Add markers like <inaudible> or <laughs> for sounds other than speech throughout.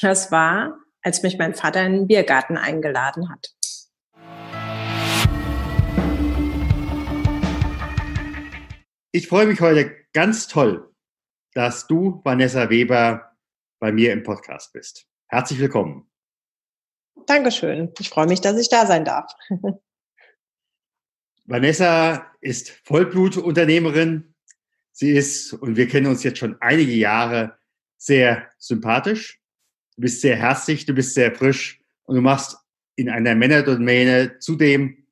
Das war, als mich mein Vater in den Biergarten eingeladen hat. Ich freue mich heute ganz toll, dass du, Vanessa Weber, bei mir im Podcast bist. Herzlich willkommen. Dankeschön. Ich freue mich, dass ich da sein darf. <laughs> Vanessa ist Vollblutunternehmerin. Sie ist, und wir kennen uns jetzt schon einige Jahre, sehr sympathisch, du bist sehr herzlich, du bist sehr frisch und du machst in einer Männerdomäne zudem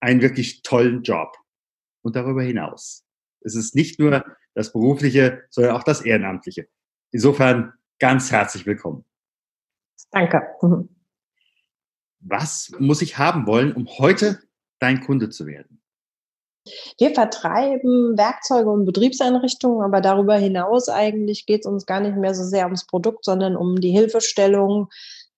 einen wirklich tollen Job. Und darüber hinaus. Es ist nicht nur das Berufliche, sondern auch das Ehrenamtliche. Insofern ganz herzlich willkommen. Danke. Mhm. Was muss ich haben wollen, um heute dein Kunde zu werden? Wir vertreiben Werkzeuge und Betriebseinrichtungen, aber darüber hinaus eigentlich geht es uns gar nicht mehr so sehr ums Produkt, sondern um die Hilfestellung,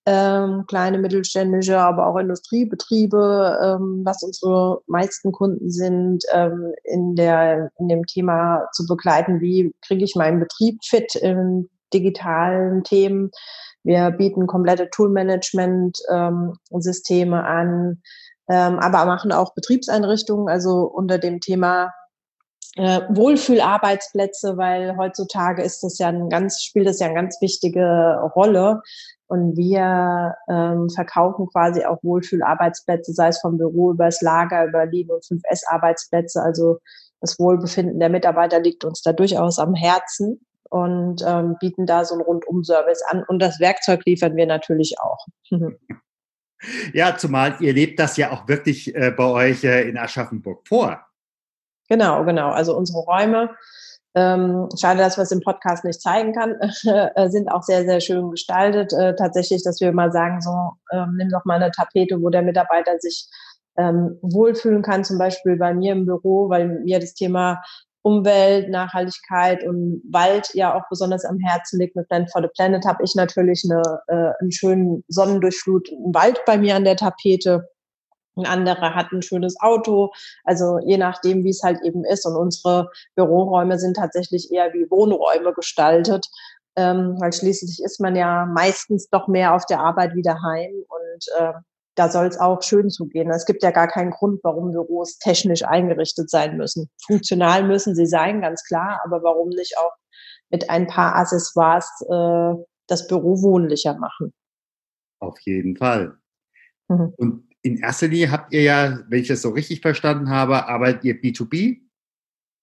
ähm, kleine, mittelständische, aber auch Industriebetriebe, ähm, was unsere meisten Kunden sind, ähm, in, der, in dem Thema zu begleiten, wie kriege ich meinen Betrieb fit in digitalen Themen. Wir bieten komplette Toolmanagement-Systeme ähm, an, ähm, aber machen auch Betriebseinrichtungen, also unter dem Thema äh, Wohlfühlarbeitsplätze, weil heutzutage ist das ja ein ganz, spielt das ja eine ganz wichtige Rolle. Und wir ähm, verkaufen quasi auch Wohlfühlarbeitsplätze, sei es vom Büro über das Lager, über Lean- und 5S-Arbeitsplätze. Also das Wohlbefinden der Mitarbeiter liegt uns da durchaus am Herzen und ähm, bieten da so einen Rundum-Service an. Und das Werkzeug liefern wir natürlich auch. <laughs> Ja, zumal ihr lebt das ja auch wirklich äh, bei euch äh, in Aschaffenburg vor. Genau, genau. Also unsere Räume, ähm, schade, dass wir es im Podcast nicht zeigen kann, <laughs> äh, sind auch sehr, sehr schön gestaltet. Äh, tatsächlich, dass wir mal sagen, so, ähm, nimm doch mal eine Tapete, wo der Mitarbeiter sich ähm, wohlfühlen kann, zum Beispiel bei mir im Büro, weil mir das Thema Umwelt, Nachhaltigkeit und Wald ja auch besonders am Herzen liegt. Mit Plan for the Planet habe ich natürlich eine, äh, einen schönen sonnendurchfluteten Wald bei mir an der Tapete. Ein anderer hat ein schönes Auto. Also je nachdem, wie es halt eben ist. Und unsere Büroräume sind tatsächlich eher wie Wohnräume gestaltet. Ähm, weil schließlich ist man ja meistens doch mehr auf der Arbeit wie daheim. Und äh, da soll es auch schön zugehen. Es gibt ja gar keinen Grund, warum Büros technisch eingerichtet sein müssen. Funktional müssen sie sein, ganz klar, aber warum nicht auch mit ein paar Accessoires äh, das Büro wohnlicher machen? Auf jeden Fall. Mhm. Und in erster Linie habt ihr ja, wenn ich das so richtig verstanden habe, arbeitet ihr B2B?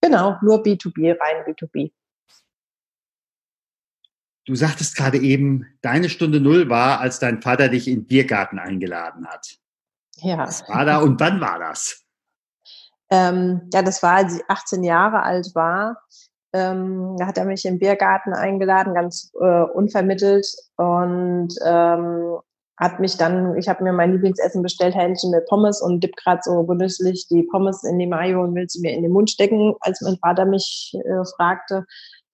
Genau, nur B2B, rein B2B. Du sagtest gerade eben, deine Stunde Null war, als dein Vater dich in den Biergarten eingeladen hat. Ja. Was war da und wann war das? Ähm, ja, das war, als ich 18 Jahre alt war. Ähm, da hat er mich im Biergarten eingeladen, ganz äh, unvermittelt und ähm, hat mich dann, ich habe mir mein Lieblingsessen bestellt, Hähnchen mit Pommes und dipp gerade so genüsslich die Pommes in die Mayo und will sie mir in den Mund stecken, als mein Vater mich äh, fragte,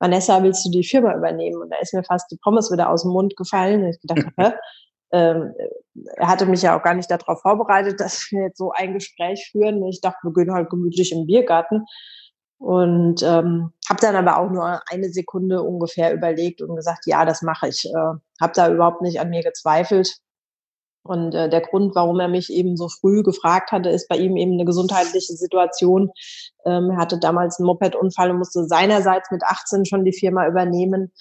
Vanessa, willst du die Firma übernehmen? Und da ist mir fast die Pommes wieder aus dem Mund gefallen. Und ich gedacht, <laughs> hä? Ähm, er hatte mich ja auch gar nicht darauf vorbereitet, <laughs> dass wir jetzt so ein Gespräch führen. Ich dachte, wir gehen halt gemütlich im Biergarten. Und ähm, habe dann aber auch nur eine Sekunde ungefähr überlegt und gesagt, ja, das mache ich. Äh, habe da überhaupt nicht an mir gezweifelt. Und äh, der Grund, warum er mich eben so früh gefragt hatte, ist bei ihm eben eine gesundheitliche Situation. Ähm, er hatte damals einen Mopedunfall und musste seinerseits mit 18 schon die Firma übernehmen.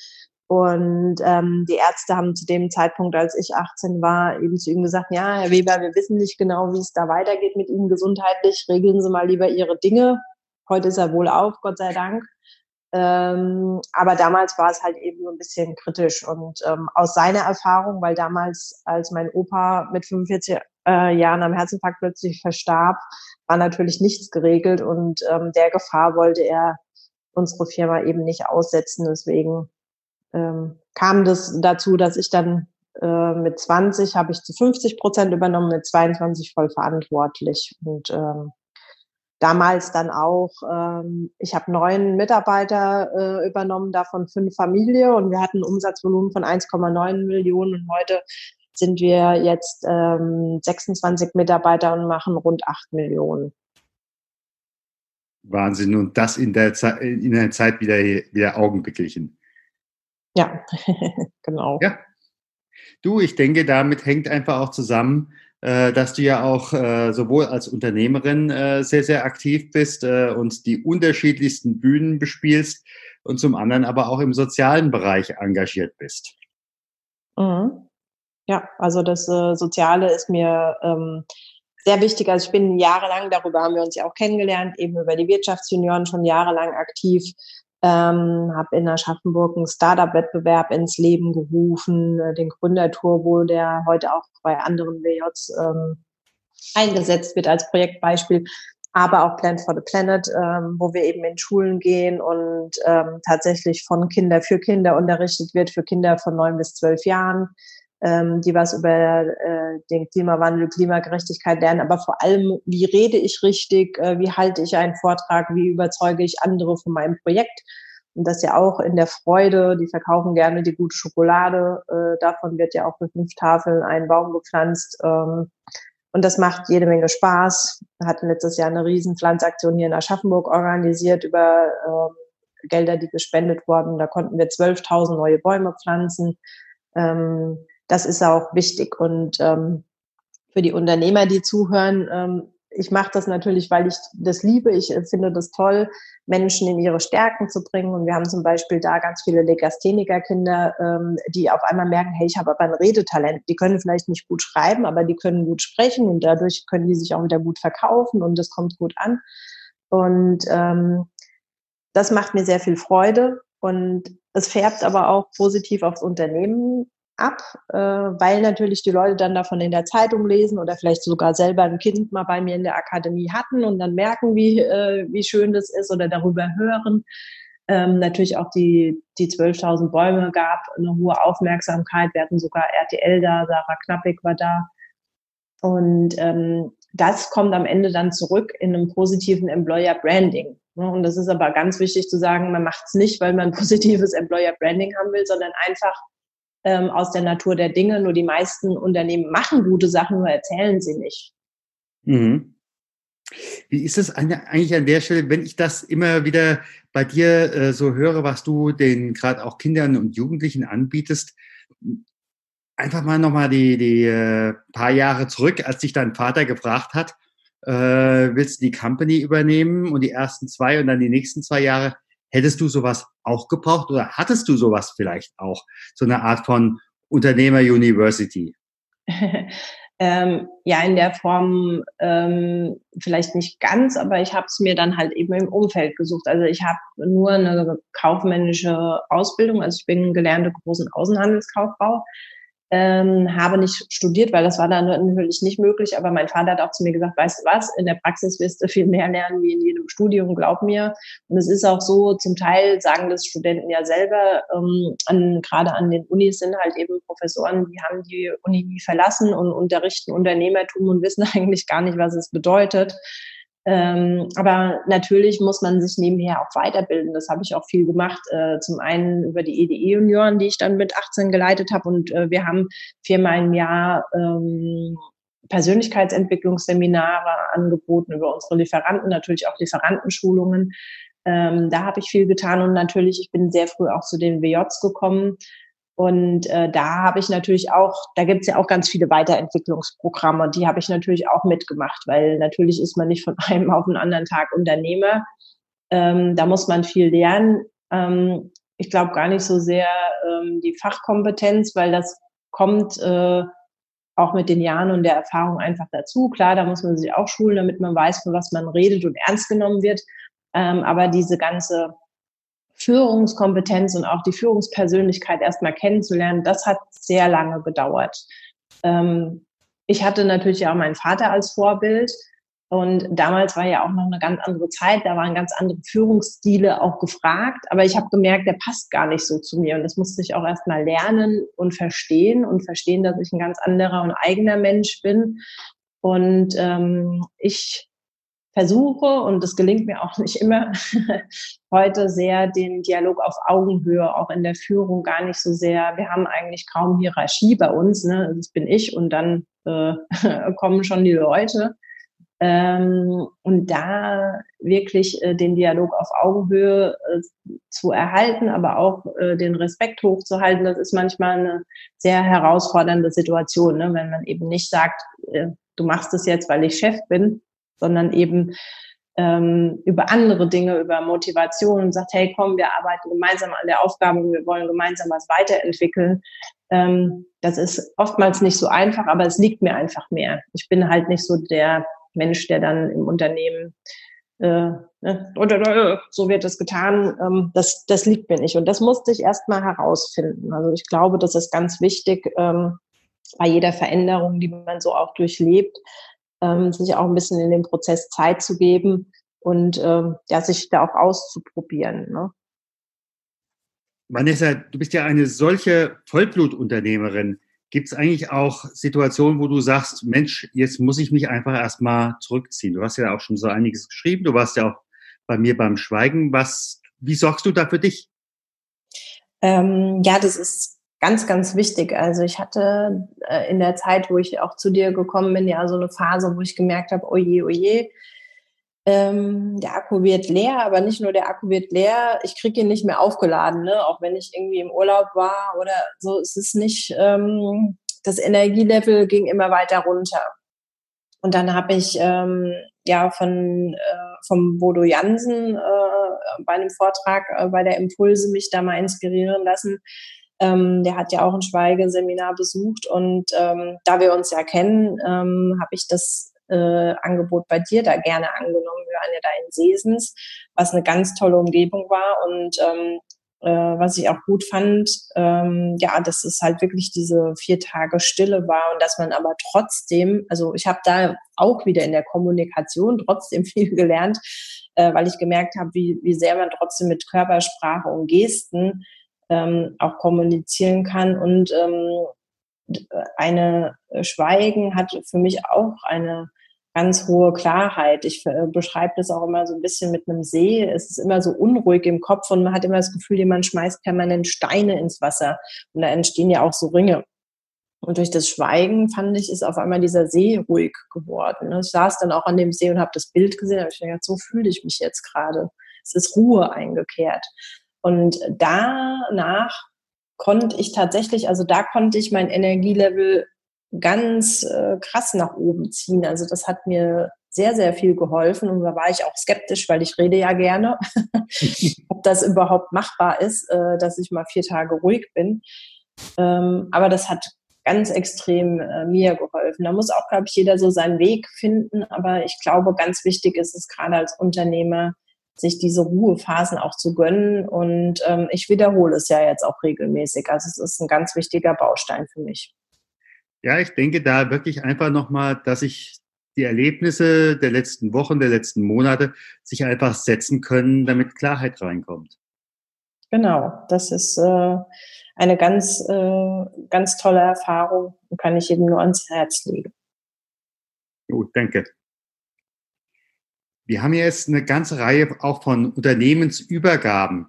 Und ähm, die Ärzte haben zu dem Zeitpunkt, als ich 18 war, eben zu ihm gesagt, ja, Herr Weber, wir wissen nicht genau, wie es da weitergeht mit Ihnen gesundheitlich. Regeln Sie mal lieber Ihre Dinge. Heute ist er wohl auf, Gott sei Dank. Ähm, aber damals war es halt eben so ein bisschen kritisch und ähm, aus seiner Erfahrung, weil damals, als mein Opa mit 45 äh, Jahren am Herzinfarkt plötzlich verstarb, war natürlich nichts geregelt und ähm, der Gefahr wollte er unsere Firma eben nicht aussetzen. Deswegen ähm, kam das dazu, dass ich dann äh, mit 20 habe ich zu 50 Prozent übernommen, mit 22 voll verantwortlich. Und ähm, damals dann auch, ähm, ich habe neun Mitarbeiter äh, übernommen, davon fünf Familie und wir hatten ein Umsatzvolumen von 1,9 Millionen und heute sind wir jetzt ähm, 26 Mitarbeiter und machen rund 8 Millionen. Wahnsinn. Und das in der, Zeit, in der Zeit wieder, wieder augenblicklichen. Ja, <laughs> genau. Ja. Du, ich denke, damit hängt einfach auch zusammen, dass du ja auch äh, sowohl als Unternehmerin äh, sehr, sehr aktiv bist äh, und die unterschiedlichsten Bühnen bespielst und zum anderen aber auch im sozialen Bereich engagiert bist. Mhm. Ja, also das äh, Soziale ist mir ähm, sehr wichtig. Also ich bin jahrelang, darüber haben wir uns ja auch kennengelernt, eben über die Wirtschaftsjunioren schon jahrelang aktiv. Ähm, habe in Aschaffenburg einen Startup-Wettbewerb ins Leben gerufen, äh, den Gründerturbo, der heute auch bei anderen WJs ähm, eingesetzt wird als Projektbeispiel, aber auch Plan for the Planet, ähm, wo wir eben in Schulen gehen und ähm, tatsächlich von Kinder für Kinder unterrichtet wird, für Kinder von neun bis zwölf Jahren ähm, die was über äh, den Klimawandel, Klimagerechtigkeit lernen, aber vor allem, wie rede ich richtig, äh, wie halte ich einen Vortrag, wie überzeuge ich andere von meinem Projekt. Und das ja auch in der Freude, die verkaufen gerne die gute Schokolade, äh, davon wird ja auch mit fünf Tafeln ein Baum gepflanzt. Ähm, und das macht jede Menge Spaß. Wir hatten letztes Jahr eine riesen Pflanzaktion hier in Aschaffenburg organisiert über äh, Gelder, die gespendet wurden. Da konnten wir 12.000 neue Bäume pflanzen. Ähm, das ist auch wichtig. Und ähm, für die Unternehmer, die zuhören, ähm, ich mache das natürlich, weil ich das liebe. Ich äh, finde das toll, Menschen in ihre Stärken zu bringen. Und wir haben zum Beispiel da ganz viele Legastheniker-Kinder, ähm, die auf einmal merken, hey, ich habe aber ein Redetalent. Die können vielleicht nicht gut schreiben, aber die können gut sprechen und dadurch können die sich auch wieder gut verkaufen und das kommt gut an. Und ähm, das macht mir sehr viel Freude und es färbt aber auch positiv aufs Unternehmen ab, äh, weil natürlich die Leute dann davon in der Zeitung lesen oder vielleicht sogar selber ein Kind mal bei mir in der Akademie hatten und dann merken, wie, äh, wie schön das ist oder darüber hören. Ähm, natürlich auch die, die 12.000 Bäume gab eine hohe Aufmerksamkeit. Wir hatten sogar RTL da, Sarah Knappig war da. Und ähm, das kommt am Ende dann zurück in einem positiven Employer Branding. Ne? Und das ist aber ganz wichtig zu sagen, man macht es nicht, weil man <laughs> positives Employer Branding haben will, sondern einfach, ähm, aus der Natur der Dinge. Nur die meisten Unternehmen machen gute Sachen, nur erzählen sie nicht. Mhm. Wie ist es eigentlich an der Stelle, wenn ich das immer wieder bei dir äh, so höre, was du den gerade auch Kindern und Jugendlichen anbietest? Einfach mal nochmal die, die äh, paar Jahre zurück, als dich dein Vater gefragt hat, äh, willst du die Company übernehmen und die ersten zwei und dann die nächsten zwei Jahre Hättest du sowas auch gebraucht oder hattest du sowas vielleicht auch? So eine Art von Unternehmer-University? <laughs> ähm, ja, in der Form ähm, vielleicht nicht ganz, aber ich habe es mir dann halt eben im Umfeld gesucht. Also ich habe nur eine kaufmännische Ausbildung, also ich bin gelernte großen Außenhandelskauffrau ähm, habe nicht studiert, weil das war dann natürlich nicht möglich. Aber mein Vater hat auch zu mir gesagt, weißt du was, in der Praxis wirst du viel mehr lernen wie in jedem Studium, glaub mir. Und es ist auch so, zum Teil sagen das Studenten ja selber, ähm, an, gerade an den Unis sind halt eben Professoren, die haben die Uni nie verlassen und unterrichten Unternehmertum und wissen <laughs> eigentlich gar nicht, was es bedeutet. Ähm, aber natürlich muss man sich nebenher auch weiterbilden. Das habe ich auch viel gemacht. Äh, zum einen über die EDE-Junioren, die ich dann mit 18 geleitet habe. Und äh, wir haben viermal im Jahr ähm, Persönlichkeitsentwicklungsseminare angeboten über unsere Lieferanten, natürlich auch Lieferantenschulungen. Ähm, da habe ich viel getan und natürlich, ich bin sehr früh auch zu den WJs gekommen und äh, da habe ich natürlich auch, da gibt es ja auch ganz viele Weiterentwicklungsprogramme, die habe ich natürlich auch mitgemacht, weil natürlich ist man nicht von <laughs> einem auf den anderen Tag Unternehmer. Ähm, da muss man viel lernen. Ähm, ich glaube gar nicht so sehr ähm, die Fachkompetenz, weil das kommt äh, auch mit den Jahren und der Erfahrung einfach dazu. Klar, da muss man sich auch schulen, damit man weiß, von was man redet und ernst genommen wird. Ähm, aber diese ganze Führungskompetenz und auch die Führungspersönlichkeit erstmal kennenzulernen, das hat sehr lange gedauert. Ähm, ich hatte natürlich auch meinen Vater als Vorbild Und damals war ja auch noch eine ganz andere Zeit, da waren ganz andere Führungsstile auch gefragt. Aber ich habe gemerkt, der passt gar nicht so zu mir. Und das musste ich auch erstmal lernen und verstehen und verstehen, dass ich ein ganz anderer und eigener Mensch bin. Und ähm, ich versuche, und das gelingt mir auch <laughs> nicht immer, heute sehr den Dialog auf Augenhöhe, auch in der Führung gar nicht so sehr. Wir haben eigentlich kaum Hierarchie bei uns. Ne? Das bin ich und dann äh, <laughs> kommen schon die Leute. Ähm, und da wirklich äh, den Dialog auf Augenhöhe äh, zu erhalten, aber auch äh, den Respekt hochzuhalten, das ist manchmal eine sehr herausfordernde Situation, ne? wenn man eben nicht sagt, äh, du machst es jetzt, weil ich Chef bin, sondern eben ähm, über andere Dinge, über Motivation und sagt, hey, komm, wir arbeiten gemeinsam an der Aufgabe, wir wollen gemeinsam was weiterentwickeln. Ähm, das ist oftmals nicht so einfach, aber es liegt mir einfach mehr. Ich bin halt nicht so der Mensch, der dann im Unternehmen äh, ne, äh, so wird es getan, ähm, das, das liegt mir nicht. Und das musste ich erstmal herausfinden. Also ich glaube, das ist ganz wichtig ähm, bei jeder Veränderung, die man so auch durchlebt, ähm, sich auch ein bisschen in den Prozess Zeit zu geben und ähm, ja, sich da auch auszuprobieren. Ne? Vanessa, du bist ja eine solche Vollblutunternehmerin. Gibt es eigentlich auch Situationen, wo du sagst, Mensch, jetzt muss ich mich einfach erstmal zurückziehen? Du hast ja auch schon so einiges geschrieben. Du warst ja auch bei mir beim Schweigen. Was, wie sorgst du da für dich? Ähm, ja, das ist ganz, ganz wichtig. Also ich hatte äh, in der Zeit, wo ich auch zu dir gekommen bin, ja so eine Phase, wo ich gemerkt habe, oje, oje, ähm, der Akku wird leer, aber nicht nur der Akku wird leer, ich kriege ihn nicht mehr aufgeladen, ne? auch wenn ich irgendwie im Urlaub war oder so, es ist nicht, ähm, das Energielevel ging immer weiter runter. Und dann habe ich ähm, ja von äh, vom Bodo Jansen äh, bei einem Vortrag äh, bei der Impulse mich da mal inspirieren lassen, ähm, der hat ja auch ein Schweigeseminar besucht und ähm, da wir uns ja kennen, ähm, habe ich das äh, Angebot bei dir da gerne angenommen. Wir waren ja da in Sesens, was eine ganz tolle Umgebung war und ähm, äh, was ich auch gut fand, ähm, ja, dass es halt wirklich diese vier Tage Stille war und dass man aber trotzdem, also ich habe da auch wieder in der Kommunikation trotzdem <laughs> viel gelernt, äh, weil ich gemerkt habe, wie, wie sehr man trotzdem mit Körpersprache und Gesten ähm, auch kommunizieren kann. Und ähm, eine Schweigen hat für mich auch eine ganz hohe Klarheit. Ich äh, beschreibe das auch immer so ein bisschen mit einem See. Es ist immer so unruhig im Kopf und man hat immer das Gefühl, jemand schmeißt permanent Steine ins Wasser und da entstehen ja auch so Ringe. Und durch das Schweigen fand ich, ist auf einmal dieser See ruhig geworden. Ich saß dann auch an dem See und habe das Bild gesehen. Da habe ich gedacht, so fühle ich mich jetzt gerade. Es ist Ruhe eingekehrt. Und danach konnte ich tatsächlich, also da konnte ich mein Energielevel ganz äh, krass nach oben ziehen. Also das hat mir sehr, sehr viel geholfen und da war ich auch skeptisch, weil ich rede ja gerne, <laughs> ob das überhaupt machbar ist, äh, dass ich mal vier Tage ruhig bin. Ähm, aber das hat ganz extrem äh, mir geholfen. Da muss auch, glaube ich, jeder so seinen Weg finden. Aber ich glaube, ganz wichtig ist es gerade als Unternehmer, sich diese Ruhephasen auch zu gönnen. Und ähm, ich wiederhole es ja jetzt auch regelmäßig. Also es ist ein ganz wichtiger Baustein für mich. Ja, ich denke da wirklich einfach nochmal, dass ich die Erlebnisse der letzten Wochen, der letzten Monate sich einfach setzen können, damit Klarheit reinkommt. Genau, das ist äh, eine ganz, äh, ganz tolle Erfahrung und kann ich jedem nur ans Herz legen. Gut, danke. Wir haben jetzt eine ganze Reihe auch von Unternehmensübergaben.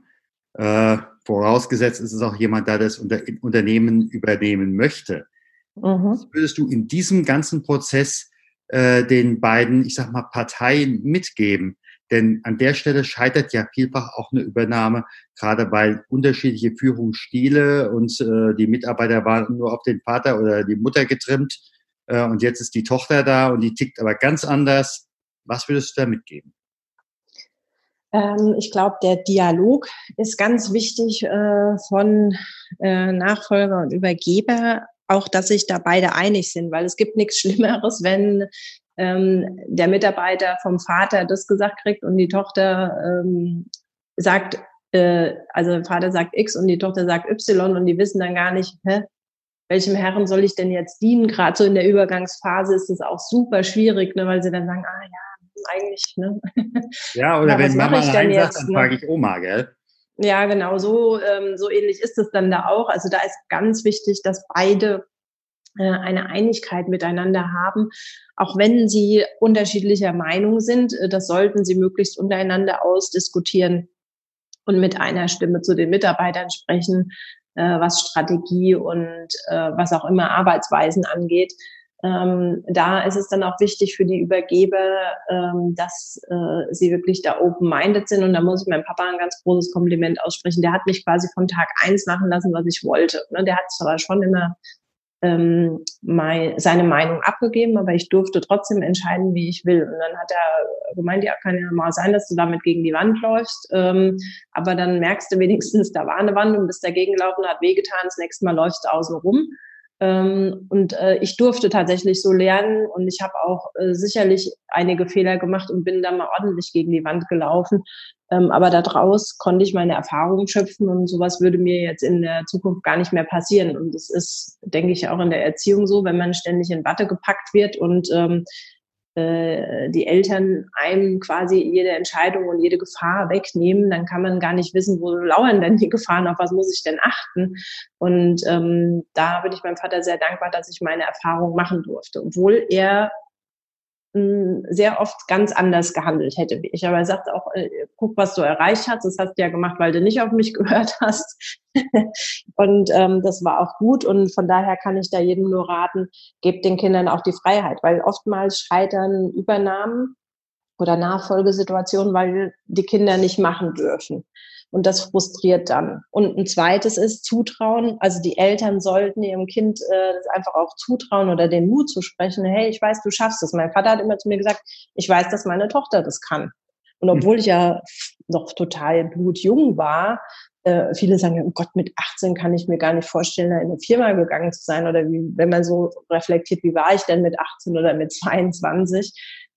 Äh, vorausgesetzt ist es auch jemand da, das Unter Unternehmen übernehmen möchte. Mhm. Was würdest du in diesem ganzen Prozess äh, den beiden, ich sag mal, Parteien mitgeben? Denn an der Stelle scheitert ja vielfach auch eine Übernahme, gerade weil unterschiedliche Führungsstile und äh, die Mitarbeiter waren nur auf den Vater oder die Mutter getrimmt äh, und jetzt ist die Tochter da und die tickt aber ganz anders. Was würdest du da mitgeben? Ähm, ich glaube, der Dialog ist ganz wichtig äh, von äh, Nachfolger und Übergeber, auch dass sich da beide einig sind, weil es gibt nichts Schlimmeres, wenn ähm, der Mitarbeiter vom Vater das gesagt kriegt und die Tochter ähm, sagt, äh, also der Vater sagt X und die Tochter sagt Y und die wissen dann gar nicht, hä, welchem Herren soll ich denn jetzt dienen? Gerade so in der Übergangsphase ist es auch super schwierig, ne, weil sie dann sagen, ah ja, eigentlich, ne? <laughs> Ja, oder ja, wenn Mama Nein sagt, dann ne? frage ich Oma, gell? Ja, genau, so, ähm, so ähnlich ist es dann da auch. Also da ist ganz wichtig, dass beide äh, eine Einigkeit miteinander haben, auch wenn sie unterschiedlicher Meinung sind. Äh, das sollten sie möglichst untereinander ausdiskutieren und mit einer Stimme zu den Mitarbeitern sprechen, äh, was Strategie und was auch immer Arbeitsweisen angeht. Ähm, da ist es dann auch wichtig für die Übergeber, ähm, dass äh, sie wirklich da open-minded sind. Und da muss ich meinem Papa ein ganz großes Kompliment aussprechen. Der hat mich quasi von Tag eins machen lassen, was ich wollte. Ne? Der hat zwar schon immer ähm, mein, seine Meinung abgegeben, aber ich durfte trotzdem entscheiden, wie ich will. Und dann hat er gemeint, ja, kann ja mal sein, dass du damit gegen die Wand läufst, ähm, aber dann merkst du wenigstens, da war eine Wand und bist dagegen gelaufen, hat wehgetan, das nächste Mal läufst du außen rum. Ähm, und äh, ich durfte tatsächlich so lernen und ich habe auch äh, sicherlich einige Fehler gemacht und bin da mal ordentlich gegen die Wand gelaufen. Ähm, aber daraus konnte ich meine Erfahrungen schöpfen und sowas würde mir jetzt in der Zukunft gar nicht mehr passieren. Und das ist, denke ich, auch in der Erziehung so, wenn man ständig in Watte gepackt wird und ähm, äh, die Eltern einem quasi jede Entscheidung und jede Gefahr wegnehmen, dann kann man gar nicht wissen, wo lauern denn die Gefahren, auf was muss ich denn achten. Und ähm, da bin ich meinem Vater sehr dankbar, dass ich meine Erfahrung machen durfte, obwohl er sehr oft ganz anders gehandelt hätte wie ich. Aber er sagt auch, äh, guck, was du erreicht hast. Das hast du ja gemacht, weil du nicht auf mich <laughs> gehört hast. und ähm, das war auch gut. Und von daher kann ich da jedem nur raten, gebt den Kindern auch die Freiheit, weil oftmals scheitern Übernahmen oder Nachfolgesituationen, weil die Kinder nicht machen dürfen. Und das frustriert dann. Und ein zweites ist Zutrauen. Also die Eltern sollten ihrem Kind äh, das einfach auch zutrauen oder den Mut zu sprechen. Hey, ich weiß, du schaffst es. Mein Vater hat immer zu mir gesagt, ich weiß, dass meine Tochter das kann. Und hm. obwohl ich ja noch total blutjung war, äh, viele sagen, ja, oh Gott, mit 18 kann ich mir gar nicht vorstellen, da in eine Firma gegangen zu sein. Oder wie, wenn man so reflektiert, wie war ich denn mit 18 oder mit 22?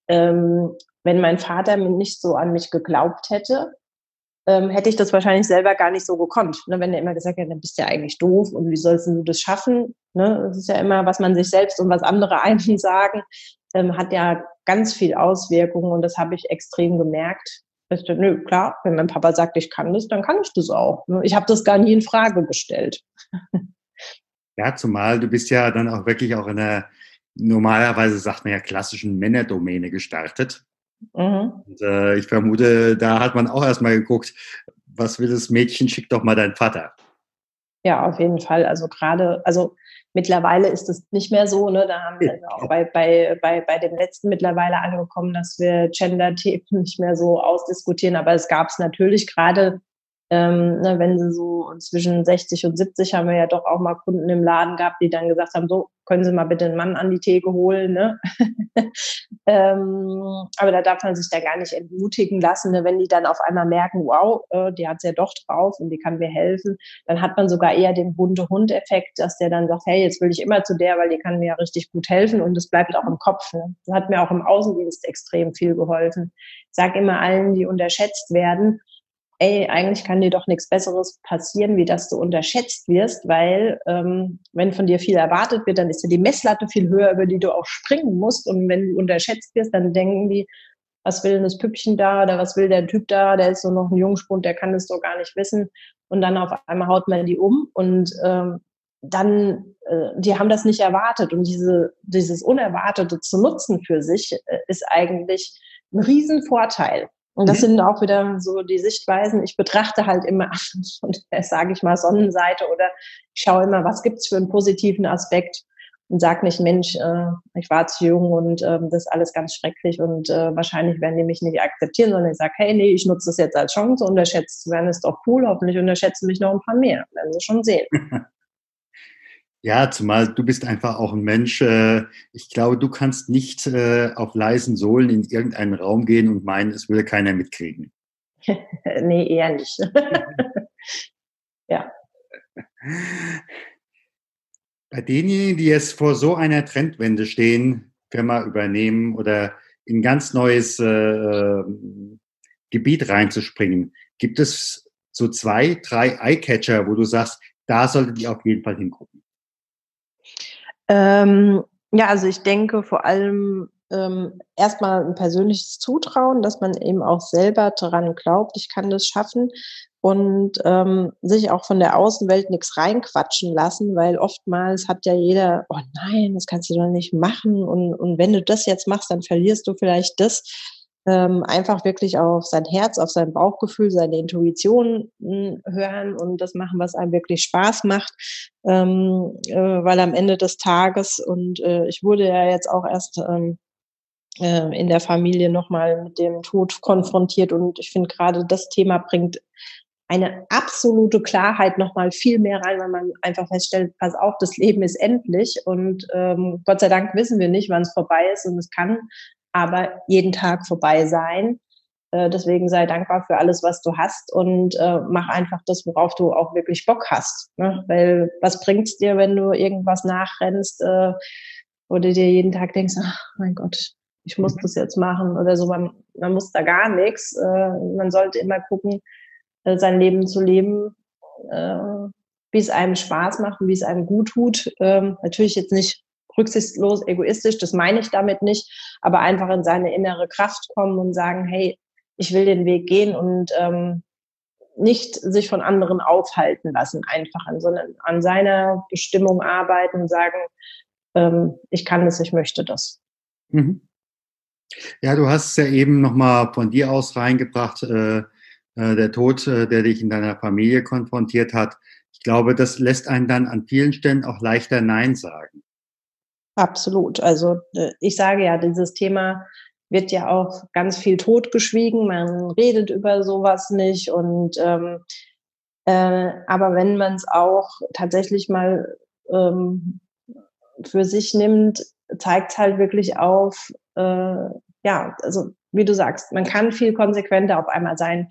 Ähm, wenn mein Vater nicht so an mich geglaubt hätte, ähm, hätte ich das wahrscheinlich selber gar nicht so gekonnt. Ne? Wenn er immer gesagt hätte, dann bist du ja eigentlich doof und wie sollst du das schaffen? Ne? Das ist ja immer, was man sich selbst und was andere <laughs> einem sagen, ähm, hat ja ganz viel Auswirkungen und das habe ich extrem gemerkt. Ich dachte, nö, klar, wenn mein Papa sagt, ich kann das, dann kann ich das auch. Ne? Ich habe das gar nie in Frage gestellt. <laughs> Ja, zumal du bist ja dann auch wirklich auch in einer, normalerweise sagt man ja klassischen Männerdomäne gestartet. Mhm. Und, äh, ich vermute, da hat man auch erstmal geguckt, was will das Mädchen, schick doch mal deinen Vater. Ja, auf jeden Fall. Also gerade, also mittlerweile ist es nicht mehr so, ne? Da haben wir auch bei, bei, bei, bei dem letzten mittlerweile angekommen, dass wir Gender-Themen nicht mehr so ausdiskutieren. Aber es gab es natürlich gerade ähm, ne, wenn sie so zwischen 60 und 70 haben wir ja doch auch mal Kunden im Laden gehabt, die dann gesagt haben, so, können Sie mal bitte einen Mann an die Theke holen. Ne? <laughs> ähm, aber da darf man sich da gar nicht entmutigen lassen. Ne? Wenn die dann auf einmal merken, wow, äh, die hat es ja doch drauf und die kann mir helfen, dann hat man sogar eher den bunte Hund-Effekt, dass der dann sagt, hey, jetzt will ich immer zu der, weil die kann mir ja richtig gut helfen und es bleibt auch im Kopf. Ne? Das hat mir auch im Außendienst extrem viel geholfen. Ich sage immer allen, die unterschätzt werden, ey, eigentlich kann dir doch nichts Besseres passieren, wie dass du unterschätzt wirst, weil ähm, wenn von dir viel erwartet wird, dann ist ja die Messlatte viel höher, über die du auch springen musst. Und wenn du unterschätzt wirst, dann denken die, was will denn das Püppchen da oder was will der Typ da, der ist so noch ein Jungspund, der kann das doch gar nicht wissen. Und dann auf einmal haut man die um und ähm, dann, äh, die haben das nicht erwartet. Und diese, dieses Unerwartete zu nutzen für sich äh, ist eigentlich ein Riesenvorteil. Und das mhm. sind auch wieder so die Sichtweisen. Ich betrachte halt immer <laughs> von der, sage ich mal, Sonnenseite oder ich schaue immer, was gibt's für einen positiven Aspekt und sag nicht, Mensch, äh, ich war zu jung und äh, das ist alles ganz schrecklich und äh, wahrscheinlich werden die mich nicht akzeptieren, sondern ich sage, hey, nee, ich nutze das jetzt als Chance, unterschätzt zu werden, ist doch cool, hoffentlich unterschätzen mich noch ein paar mehr, werden sie schon sehen. <laughs> Ja, zumal du bist einfach auch ein Mensch. Äh, ich glaube, du kannst nicht äh, auf leisen Sohlen in irgendeinen Raum gehen und meinen, es würde keiner mitkriegen. <laughs> nee, eher nicht. <laughs> ja. Bei denjenigen, die jetzt vor so einer Trendwende stehen, Firma übernehmen oder in ganz neues äh, Gebiet reinzuspringen, gibt es so zwei, drei Eyecatcher, wo du sagst, da solltet ihr auf jeden Fall hingucken? Ähm, ja, also ich denke vor allem ähm, erstmal ein persönliches Zutrauen, dass man eben auch selber daran glaubt, ich kann das schaffen und ähm, sich auch von der Außenwelt nichts reinquatschen lassen, weil oftmals hat ja jeder, oh nein, das kannst du doch nicht machen und, und wenn du das jetzt machst, dann verlierst du vielleicht das. Ähm, einfach wirklich auf sein Herz, auf sein Bauchgefühl, seine Intuition hm, hören und das machen, was einem wirklich Spaß macht, ähm, äh, weil am Ende des Tages und äh, ich wurde ja jetzt auch erst ähm, äh, in der Familie nochmal mit dem Tod konfrontiert und ich finde gerade das Thema bringt eine absolute Klarheit nochmal viel mehr rein, weil man einfach feststellt, pass auf, das Leben ist endlich und ähm, Gott sei Dank wissen wir nicht, wann es vorbei ist und es kann aber jeden Tag vorbei sein. Äh, deswegen sei dankbar für alles, was du hast und äh, mach einfach das, worauf du auch wirklich Bock hast. Ne? Weil was bringt's dir, wenn du irgendwas nachrennst äh, oder dir jeden Tag denkst, ach mein Gott, ich muss das jetzt machen oder so. Man, man muss da gar nichts. Äh, man sollte immer gucken, äh, sein Leben zu leben, äh, wie es einem Spaß macht und wie es einem gut tut. Ähm, natürlich jetzt nicht rücksichtslos, egoistisch, das meine ich damit nicht, aber einfach in seine innere Kraft kommen und sagen, hey, ich will den Weg gehen und ähm, nicht sich von anderen aufhalten lassen, einfach, sondern an seiner Bestimmung arbeiten und sagen, ähm, ich kann das, ich möchte das. Mhm. Ja, du hast es ja eben nochmal von dir aus reingebracht, äh, äh, der Tod, äh, der dich in deiner Familie konfrontiert hat. Ich glaube, das lässt einen dann an vielen Stellen auch leichter Nein sagen. Absolut. Also äh, ich sage ja, dieses Thema wird ja auch ganz viel totgeschwiegen. Man redet über sowas nicht. Und ähm, äh, aber wenn man es auch tatsächlich mal ähm, für sich nimmt, zeigt es halt wirklich auf, äh, ja, also wie du sagst, man kann viel konsequenter auf einmal sein.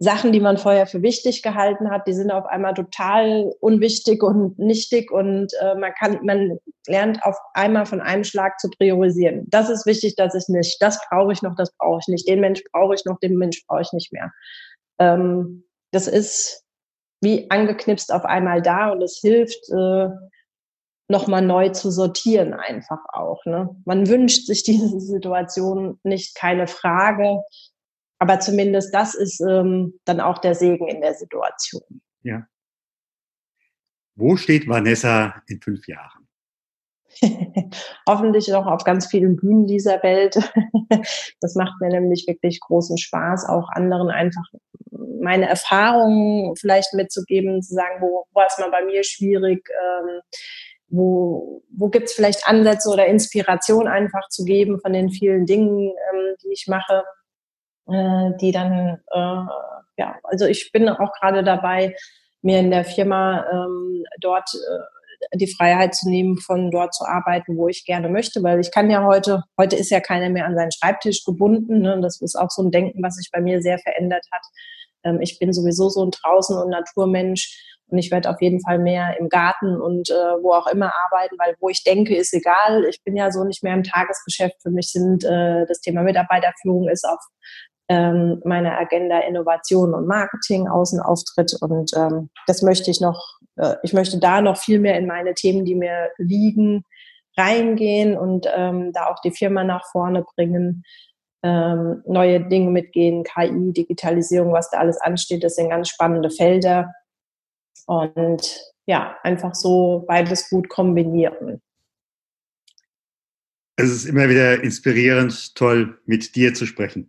Sachen, die man vorher für wichtig gehalten hat, die sind auf einmal total unwichtig und nichtig und äh, man kann, man lernt auf einmal von einem Schlag zu priorisieren. Das ist wichtig, das ist nicht. Das brauche ich noch, das brauche ich nicht. Den Mensch brauche ich noch, den Mensch brauche ich nicht mehr. Ähm, das ist wie angeknipst auf einmal da und es hilft, äh, nochmal neu zu sortieren einfach auch. Ne? Man wünscht sich diese Situation nicht, keine Frage. Aber zumindest das ist ähm, dann auch der Segen in der Situation. Ja. Wo steht Vanessa in fünf Jahren? <laughs> Hoffentlich noch auf ganz vielen Bühnen dieser Welt. <laughs> das macht mir nämlich wirklich großen Spaß, auch anderen einfach meine Erfahrungen vielleicht mitzugeben, zu sagen, wo war es mal bei mir schwierig, ähm, wo, wo gibt es vielleicht Ansätze oder Inspiration einfach zu geben von den vielen Dingen, ähm, die ich mache äh, die dann, äh, ja, also ich bin auch gerade dabei, mir in der Firma ähm, dort äh, die Freiheit zu nehmen, von dort zu arbeiten, wo ich gerne möchte, weil ich kann ja heute, heute ist ja keiner mehr an seinen Schreibtisch gebunden. Ne? Das ist auch so ein Denken, was sich bei mir sehr verändert hat. Ähm, ich bin sowieso so ein Draußen- und Naturmensch und ich werde auf jeden Fall mehr im Garten und äh, wo auch immer arbeiten, weil wo ich denke, ist egal. Ich bin ja so nicht mehr im Tagesgeschäft. Für mich sind äh, das Thema Mitarbeiterführung ist auf ähm, meiner Agenda Innovation und Marketing, Außenauftritt und ähm, das möchte ich noch, äh, ich möchte da noch viel mehr in meine Themen, die mir liegen, reingehen und ähm, da auch die Firma nach vorne bringen, ähm, neue Dinge mitgehen, KI, Digitalisierung, was da alles ansteht, das sind ganz spannende Felder und ja, einfach so beides gut kombinieren. Es ist immer wieder inspirierend, toll mit dir zu sprechen.